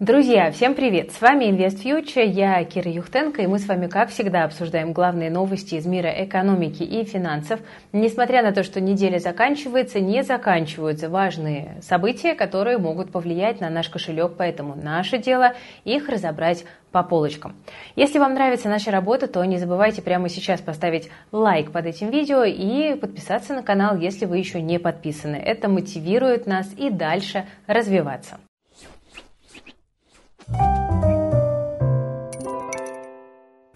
Друзья, всем привет! С вами Invest Future, я Кира Юхтенко, и мы с вами, как всегда, обсуждаем главные новости из мира экономики и финансов. Несмотря на то, что неделя заканчивается, не заканчиваются важные события, которые могут повлиять на наш кошелек, поэтому наше дело их разобрать по полочкам. Если вам нравится наша работа, то не забывайте прямо сейчас поставить лайк под этим видео и подписаться на канал, если вы еще не подписаны. Это мотивирует нас и дальше развиваться.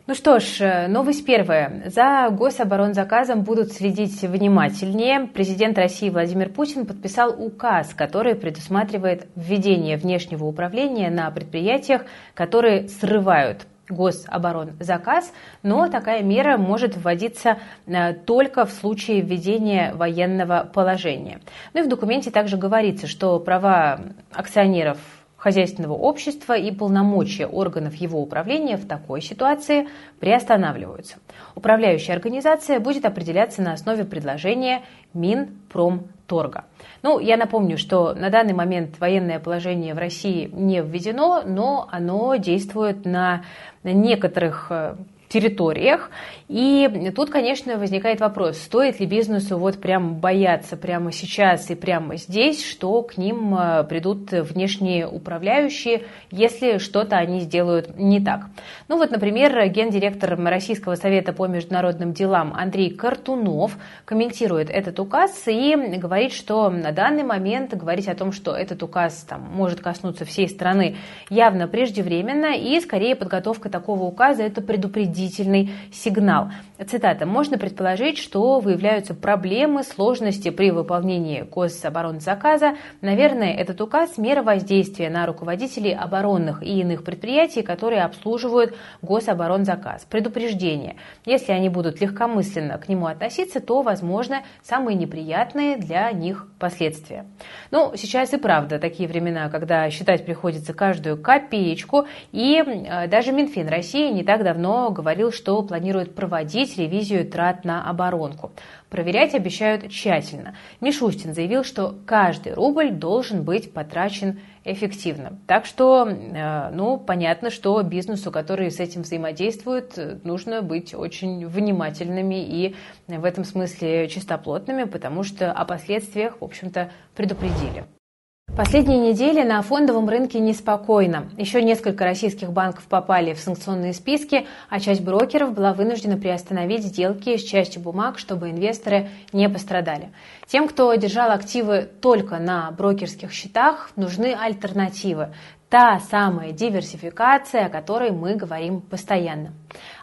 Ну что ж, э, новость первая. За гособоронзаказом будут следить внимательнее. Президент России Владимир Путин подписал указ, который предусматривает введение внешнего управления на предприятиях, которые срывают гособоронзаказ, но такая мера может вводиться э, только в случае введения военного положения. Ну и в документе также говорится, что права акционеров хозяйственного общества и полномочия органов его управления в такой ситуации приостанавливаются. Управляющая организация будет определяться на основе предложения Минпромторга. Ну, я напомню, что на данный момент военное положение в России не введено, но оно действует на некоторых э, территориях. И тут, конечно, возникает вопрос, стоит ли бизнесу вот прям бояться прямо сейчас и прямо здесь, что к ним э, придут внешние управляющие, если что-то они сделают не так. Ну вот, например, гендиректор Российского совета по международным делам Андрей Картунов комментирует этот указ и говорит, что на данный момент говорить о том, что этот указ там, может коснуться всей страны, явно преждевременно, и скорее подготовка такого указа – это предупредить предупредительный сигнал. Цитата. «Можно предположить, что выявляются проблемы, сложности при выполнении гособоронзаказа. Наверное, этот указ – мера воздействия на руководителей оборонных и иных предприятий, которые обслуживают гособоронзаказ. Предупреждение. Если они будут легкомысленно к нему относиться, то, возможно, самые неприятные для них последствия». Ну, сейчас и правда такие времена, когда считать приходится каждую копеечку, и э, даже Минфин России не так давно говорил что планирует проводить ревизию трат на оборонку. Проверять обещают тщательно. Мишустин заявил, что каждый рубль должен быть потрачен эффективно. Так что, э, ну, понятно, что бизнесу, который с этим взаимодействует, нужно быть очень внимательными и в этом смысле чистоплотными, потому что о последствиях, в общем-то, предупредили. Последние недели на фондовом рынке неспокойно. Еще несколько российских банков попали в санкционные списки, а часть брокеров была вынуждена приостановить сделки с частью бумаг, чтобы инвесторы не пострадали. Тем, кто держал активы только на брокерских счетах, нужны альтернативы. Та самая диверсификация, о которой мы говорим постоянно.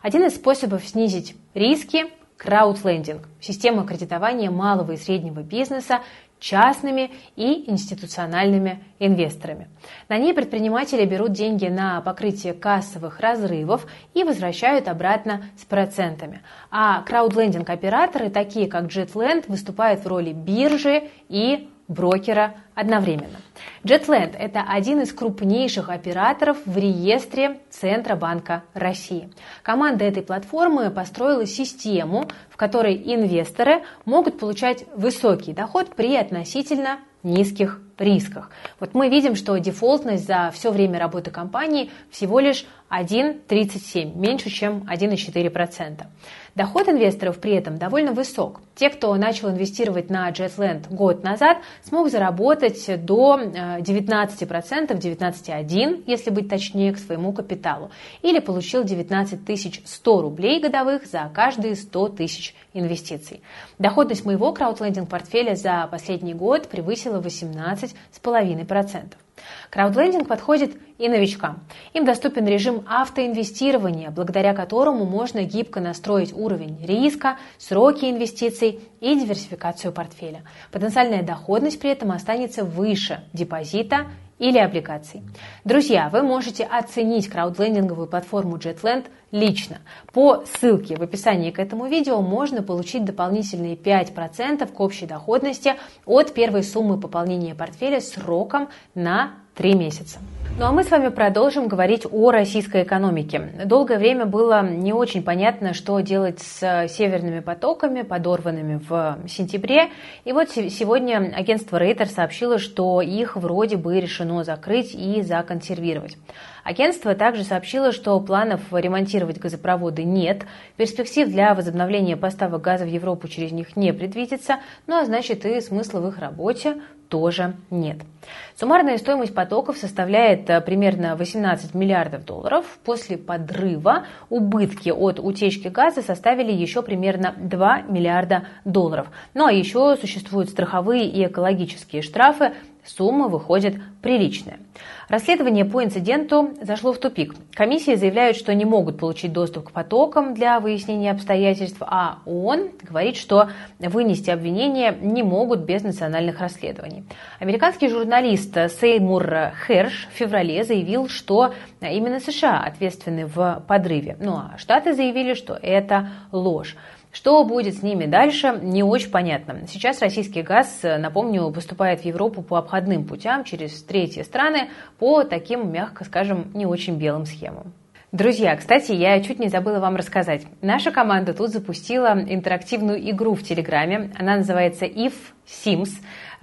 Один из способов снизить риски краудлендинг – система кредитования малого и среднего бизнеса частными и институциональными инвесторами. На ней предприниматели берут деньги на покрытие кассовых разрывов и возвращают обратно с процентами. А краудлендинг-операторы, такие как JetLand, выступают в роли биржи и брокера одновременно. JetLand – это один из крупнейших операторов в реестре Центробанка России. Команда этой платформы построила систему, в которой инвесторы могут получать высокий доход при относительно низких рисках. Вот мы видим, что дефолтность за все время работы компании всего лишь 1,37, меньше, чем 1,4%. Доход инвесторов при этом довольно высок. Те, кто начал инвестировать на Jetland год назад, смог заработать до 19%, 19,1%, если быть точнее, к своему капиталу. Или получил 19 100 рублей годовых за каждые 100 тысяч инвестиций. Доходность моего краудлендинг-портфеля за последний год превысила 18,5%. Краудлендинг подходит и новичкам. Им доступен режим автоинвестирования, благодаря которому можно гибко настроить уровень риска, сроки инвестиций и диверсификацию портфеля. Потенциальная доходность при этом останется выше депозита или облигаций. Друзья, вы можете оценить краудлендинговую платформу JetLand лично. По ссылке в описании к этому видео можно получить дополнительные 5% к общей доходности от первой суммы пополнения портфеля сроком на три месяца. Ну а мы с вами продолжим говорить о российской экономике. Долгое время было не очень понятно, что делать с северными потоками, подорванными в сентябре. И вот сегодня агентство Рейтер сообщило, что их вроде бы решено закрыть и законсервировать. Агентство также сообщило, что планов ремонтировать газопроводы нет, перспектив для возобновления поставок газа в Европу через них не предвидится, ну а значит и смысла в их работе тоже нет. Суммарная стоимость потоков составляет э, примерно 18 миллиардов долларов. После подрыва убытки от утечки газа составили еще примерно 2 миллиарда долларов. Ну а еще существуют страховые и экологические штрафы Сумма выходит приличная. Расследование по инциденту зашло в тупик. Комиссии заявляют, что не могут получить доступ к потокам для выяснения обстоятельств, а ООН говорит, что вынести обвинения не могут без национальных расследований. Американский журналист Сеймур Херш в феврале заявил, что именно США ответственны в подрыве. Ну а Штаты заявили, что это ложь. Что будет с ними дальше, не очень понятно. Сейчас российский газ, напомню, поступает в Европу по обходным путям через третьи страны по таким, мягко скажем, не очень белым схемам. Друзья, кстати, я чуть не забыла вам рассказать. Наша команда тут запустила интерактивную игру в Телеграме. Она называется If Sims.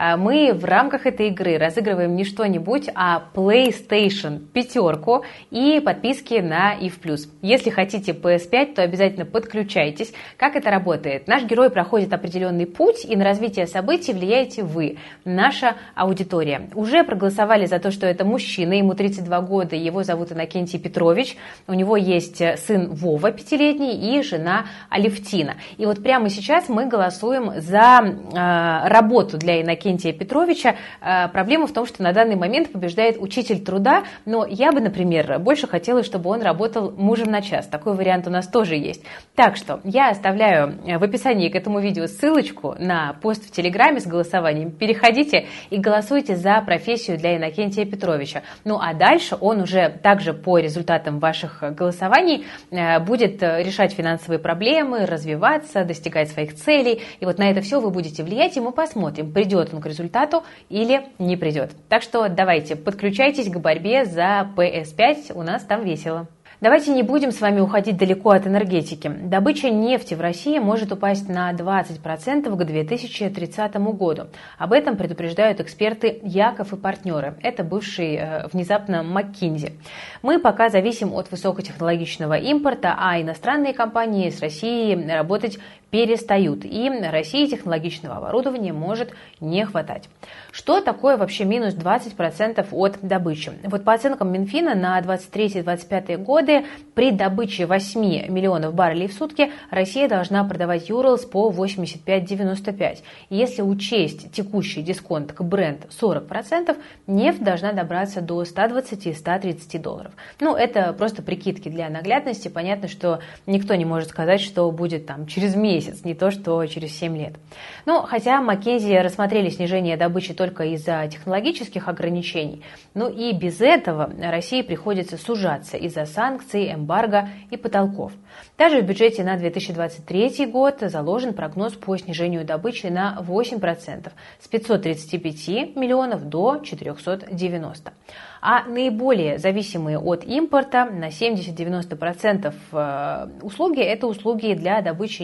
А, мы в рамках этой игры разыгрываем не что-нибудь, а PlayStation пятерку и подписки на IF+. Если хотите PS5, то обязательно подключайтесь. Как это работает? Наш герой проходит определенный путь, и на развитие событий влияете вы, наша аудитория. Уже проголосовали за то, что это мужчина, ему 32 года, его зовут Иннокентий Петрович. У него есть сын Вова, пятилетний, и жена Алевтина. И вот прямо сейчас мы голосуем за э, работу для Иннокентия Иннокентия Петровича. Э, проблема в том, что на данный момент побеждает учитель труда, но я бы, например, больше хотела, чтобы он работал мужем на час. Такой вариант у нас тоже есть. Так что я оставляю в описании к этому видео ссылочку на пост в Телеграме с голосованием. Переходите и голосуйте за профессию для Иннокентия Петровича. Ну а дальше он уже также по результатам ваших голосований э, будет решать финансовые проблемы, развиваться, достигать своих целей. И вот на это все вы будете влиять, и мы посмотрим, придет он к результату или не придет. Так что давайте, подключайтесь к борьбе за PS5, у нас там весело. Давайте не будем с вами уходить далеко от энергетики. Добыча нефти в России может упасть на 20% к 2030 году. Об этом предупреждают эксперты Яков и партнеры. Это бывший э, внезапно McKinsey. Мы пока зависим от высокотехнологичного импорта, а иностранные компании с Россией работать перестают, и России технологичного оборудования может не хватать. Что такое вообще минус 20% от добычи? Вот по оценкам Минфина на 23-25 годы при добыче 8 миллионов баррелей в сутки Россия должна продавать Юрлс по 85-95. Если учесть текущий дисконт к бренд 40%, нефть должна добраться до 120-130 долларов. Ну, это просто прикидки для наглядности. Понятно, что никто не может сказать, что будет там через месяц месяц, не то что через 7 лет. Ну, хотя Маккензи рассмотрели снижение добычи только из-за технологических ограничений, но и без этого России приходится сужаться из-за санкций, эмбарго и потолков. Также в бюджете на 2023 год заложен прогноз по снижению добычи на 8% с 535 миллионов до 490 а наиболее зависимые от импорта на 70-90% э, услуги – это услуги для добычи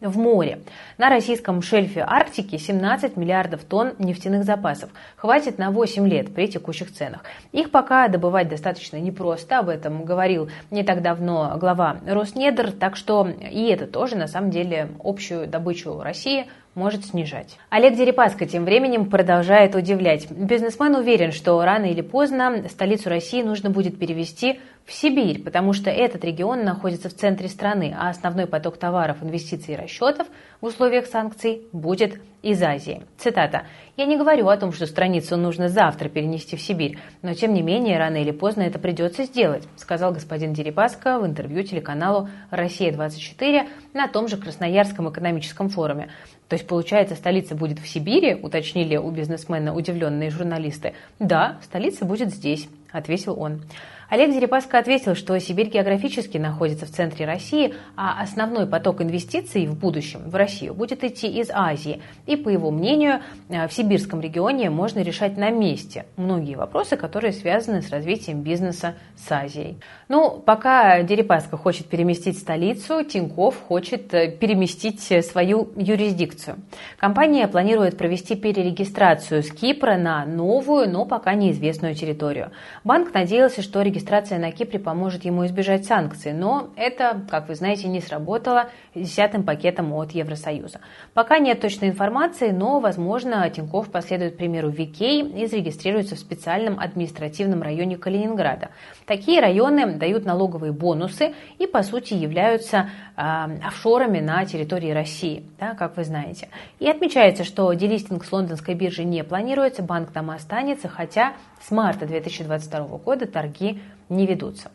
в море. На российском шельфе Арктики 17 миллиардов тонн нефтяных запасов. Хватит на 8 лет при текущих ценах. Их пока добывать достаточно непросто, об этом говорил не так давно глава Роснедр, так что и это тоже на самом деле общую добычу России может снижать. Олег Дерипаска тем временем продолжает удивлять. Бизнесмен уверен, что рано или поздно столицу России нужно будет перевести в Сибирь, потому что этот регион находится в центре страны, а основной поток товаров, инвестиций и расчетов в условиях санкций будет из Азии. Цитата. «Я не говорю о том, что страницу нужно завтра перенести в Сибирь, но тем не менее рано или поздно это придется сделать», сказал господин Дерипаска в интервью телеканалу «Россия-24» на том же Красноярском экономическом форуме. То есть, получается, столица будет в Сибири, уточнили у бизнесмена удивленные журналисты. Да, столица будет здесь, ответил он. Олег Дерипаска ответил, что Сибирь географически находится в центре России, а основной поток инвестиций в будущем в Россию будет идти из Азии. И, по его мнению, э, в сибирском регионе можно решать на месте многие вопросы, которые связаны с развитием бизнеса с Азией. Ну, пока Дерипаска хочет переместить столицу, Тиньков хочет э, переместить свою юрисдикцию. Компания планирует провести перерегистрацию с Кипра на новую, но пока неизвестную территорию. Банк надеялся, что регистрация на Кипре поможет ему избежать санкций, но это, как вы знаете, не сработало десятым пакетом от Евросоюза. Пока нет точной информации, но, возможно, Тиньков последует примеру Викей и зарегистрируется в специальном административном районе Калининграда. Такие районы дают налоговые бонусы и, по сути, являются э, офшорами на территории России, да, как вы знаете. И отмечается, что делистинг с лондонской биржи не планируется, банк там останется, хотя с марта 2022 года торги не ведутся.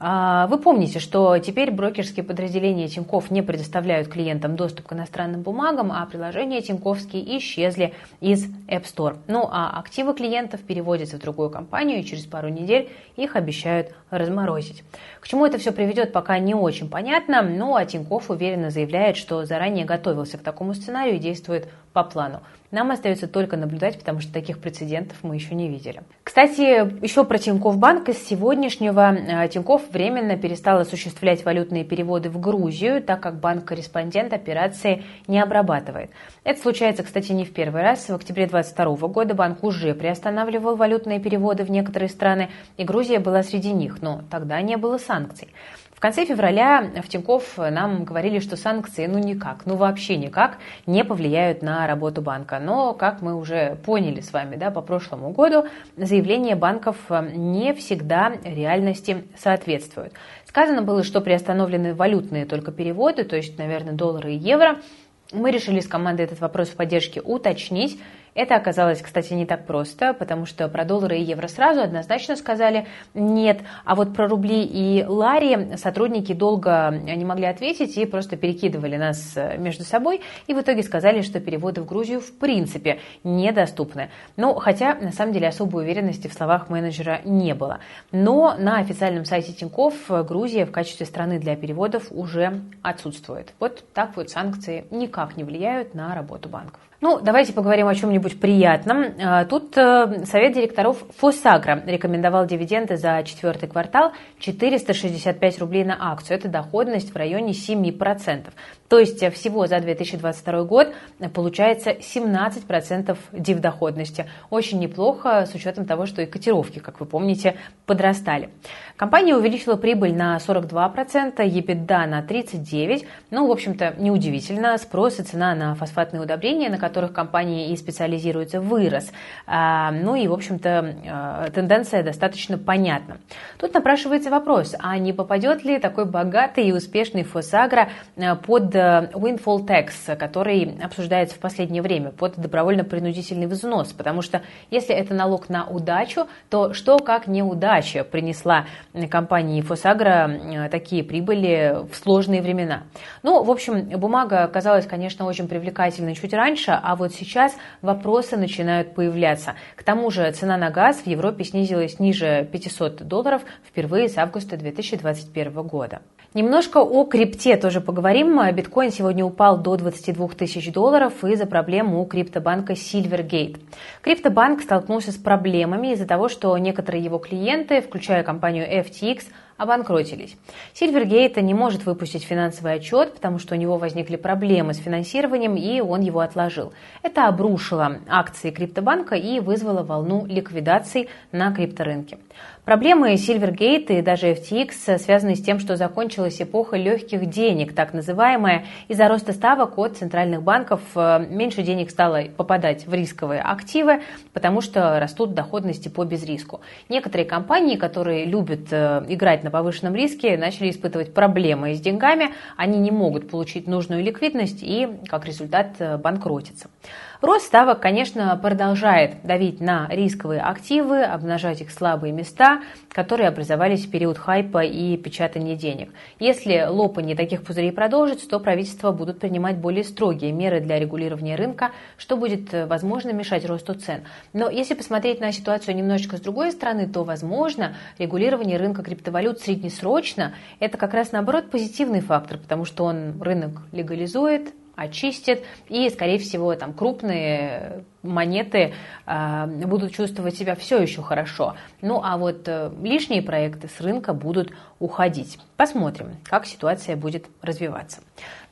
А, вы помните, что теперь брокерские подразделения Тинькофф не предоставляют клиентам доступ к иностранным бумагам, а приложения Тиньковские исчезли из App Store. Ну а активы клиентов переводятся в другую компанию, и через пару недель их обещают разморозить. К чему это все приведет, пока не очень понятно, но а Тинькофф уверенно заявляет, что заранее готовился к такому сценарию и действует по плану. Нам остается только наблюдать, потому что таких прецедентов мы еще не видели. Кстати, еще про Тинькофф Банк. Из сегодняшнего э, Тинькофф временно перестал осуществлять валютные переводы в Грузию, так как банк-корреспондент операции не обрабатывает. Это случается, кстати, не в первый раз. В октябре 2022 года банк уже приостанавливал валютные переводы в некоторые страны, и Грузия была среди них, но тогда не было санкций. В конце февраля в Тинькофф нам говорили, что санкции ну никак, ну вообще никак не повлияют на работу банка. Но, как мы уже поняли с вами да, по прошлому году, заявления банков э, не всегда реальности соответствуют. Сказано было, что приостановлены валютные только переводы, то есть, наверное, доллары и евро. Мы решили с командой этот вопрос в поддержке уточнить это оказалось, кстати, не так просто, потому что про доллары и евро сразу однозначно сказали нет, а вот про рубли и лари сотрудники долго не могли ответить и просто перекидывали нас э, между собой, и в итоге сказали, что переводы в Грузию в принципе недоступны. Ну, хотя, на самом деле, особой уверенности в словах менеджера не было. Но на официальном сайте Тинькофф Грузия в качестве страны для переводов уже отсутствует. Вот так вот санкции никак не влияют на работу банков. Ну, давайте поговорим о чем-нибудь приятном. А, тут э, совет директоров Фосагра рекомендовал дивиденды за четвертый квартал 465 рублей на акцию. Это доходность в районе 7%. То есть всего за 2022 год получается 17% див-доходности. Очень неплохо с учетом того, что и котировки, как вы помните, подрастали. Компания увеличила прибыль на 42%, EBITDA на 39%. Ну, в общем-то, неудивительно. Спрос и цена на фосфатные удобрения, на которых компания и специализируется, вырос. А, ну и, в общем-то, а, тенденция достаточно понятна. Тут напрашивается вопрос, а не попадет ли такой богатый и успешный фосагро а, под windfall tax, который обсуждается в последнее время, под добровольно-принудительный взнос, потому что если это налог на удачу, то что как неудача принесла компании Фосагро такие прибыли в сложные времена. Ну, в общем, бумага оказалась, конечно, очень привлекательной чуть раньше, а вот сейчас вопросы начинают появляться. К тому же цена на газ в Европе снизилась ниже 500 долларов впервые с августа 2021 года. Немножко о крипте тоже поговорим. Биткоин сегодня упал до 22 тысяч долларов из-за проблем у криптобанка Silvergate. Криптобанк столкнулся с проблемами из-за того, что некоторые его клиенты, включая компанию FTX, обанкротились. Silvergate не может выпустить финансовый отчет, потому что у него возникли проблемы с финансированием, и он его отложил. Это обрушило акции криптобанка и вызвало волну ликвидаций на крипторынке. Проблемы Silvergate и даже FTX связаны с тем, что закончилась эпоха легких денег, так называемая. Из-за роста ставок от центральных банков э, меньше денег стало попадать в рисковые активы, потому что растут доходности по безриску. Некоторые компании, которые любят э, играть на повышенном риске, начали испытывать проблемы с деньгами. Они не могут получить нужную ликвидность и, как результат, э, банкротиться. Рост ставок, конечно, продолжает давить на рисковые активы, обнажать их слабые места, которые образовались в период хайпа и печатания денег. Если лопание таких пузырей продолжится, то правительства будут принимать более строгие меры для регулирования рынка, что будет, возможно, мешать росту цен. Но если посмотреть на ситуацию немножечко с другой стороны, то, возможно, регулирование рынка криптовалют среднесрочно – это как раз, наоборот, позитивный фактор, потому что он рынок легализует, очистит, и, скорее всего, там крупные монеты э, будут чувствовать себя все еще хорошо. Ну а вот э, лишние проекты с рынка будут уходить. Посмотрим, как ситуация будет развиваться.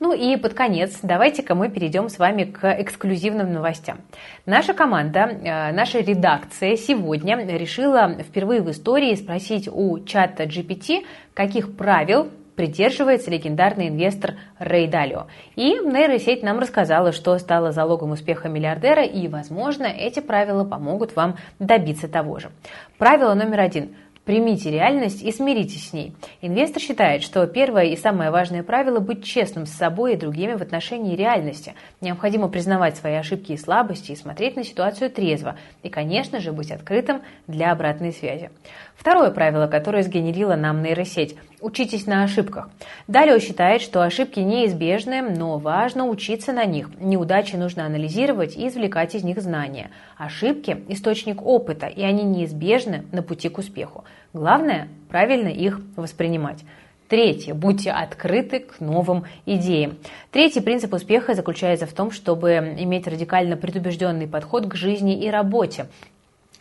Ну и под конец давайте-ка мы перейдем с вами к эксклюзивным новостям. Наша команда, э, наша редакция сегодня решила впервые в истории спросить у чата GPT, каких правил придерживается легендарный инвестор Рэй Далио. И нейросеть нам рассказала, что стало залогом успеха миллиардера, и, возможно, эти правила помогут вам добиться того же. Правило номер один – Примите реальность и смиритесь с ней. Инвестор считает, что первое и самое важное правило – быть честным с собой и другими в отношении реальности. Необходимо признавать свои ошибки и слабости и смотреть на ситуацию трезво. И, конечно же, быть открытым для обратной связи. Второе правило, которое сгенерила нам нейросеть – учитесь на ошибках. Далее считает, что ошибки неизбежны, но важно учиться на них. Неудачи нужно анализировать и извлекать из них знания. Ошибки – источник опыта, и они неизбежны на пути к успеху. Главное – правильно их воспринимать. Третье. Будьте открыты к новым идеям. Третий принцип успеха заключается в том, чтобы иметь радикально предубежденный подход к жизни и работе.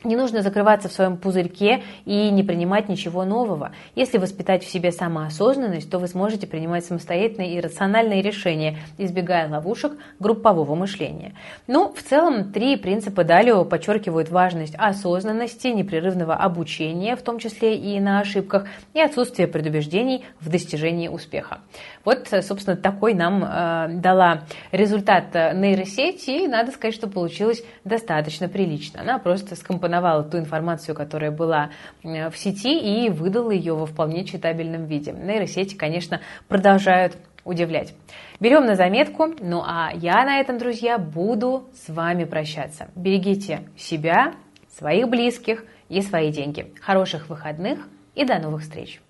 Не нужно закрываться в своем пузырьке и не принимать ничего нового. Если воспитать в себе самоосознанность, то вы сможете принимать самостоятельные и рациональные решения, избегая ловушек группового мышления. Ну, в целом, три принципа Далио подчеркивают важность осознанности, непрерывного обучения, в том числе и на ошибках, и отсутствие предубеждений в достижении успеха. Вот, собственно, такой нам э, дала результат нейросеть, и надо сказать, что получилось достаточно прилично. Она просто скомпоновала опознавала ту информацию, которая была в сети, и выдала ее во вполне читабельном виде. Нейросети, конечно, продолжают удивлять. Берем на заметку. Ну а я на этом, друзья, буду с вами прощаться. Берегите себя, своих близких и свои деньги. Хороших выходных и до новых встреч!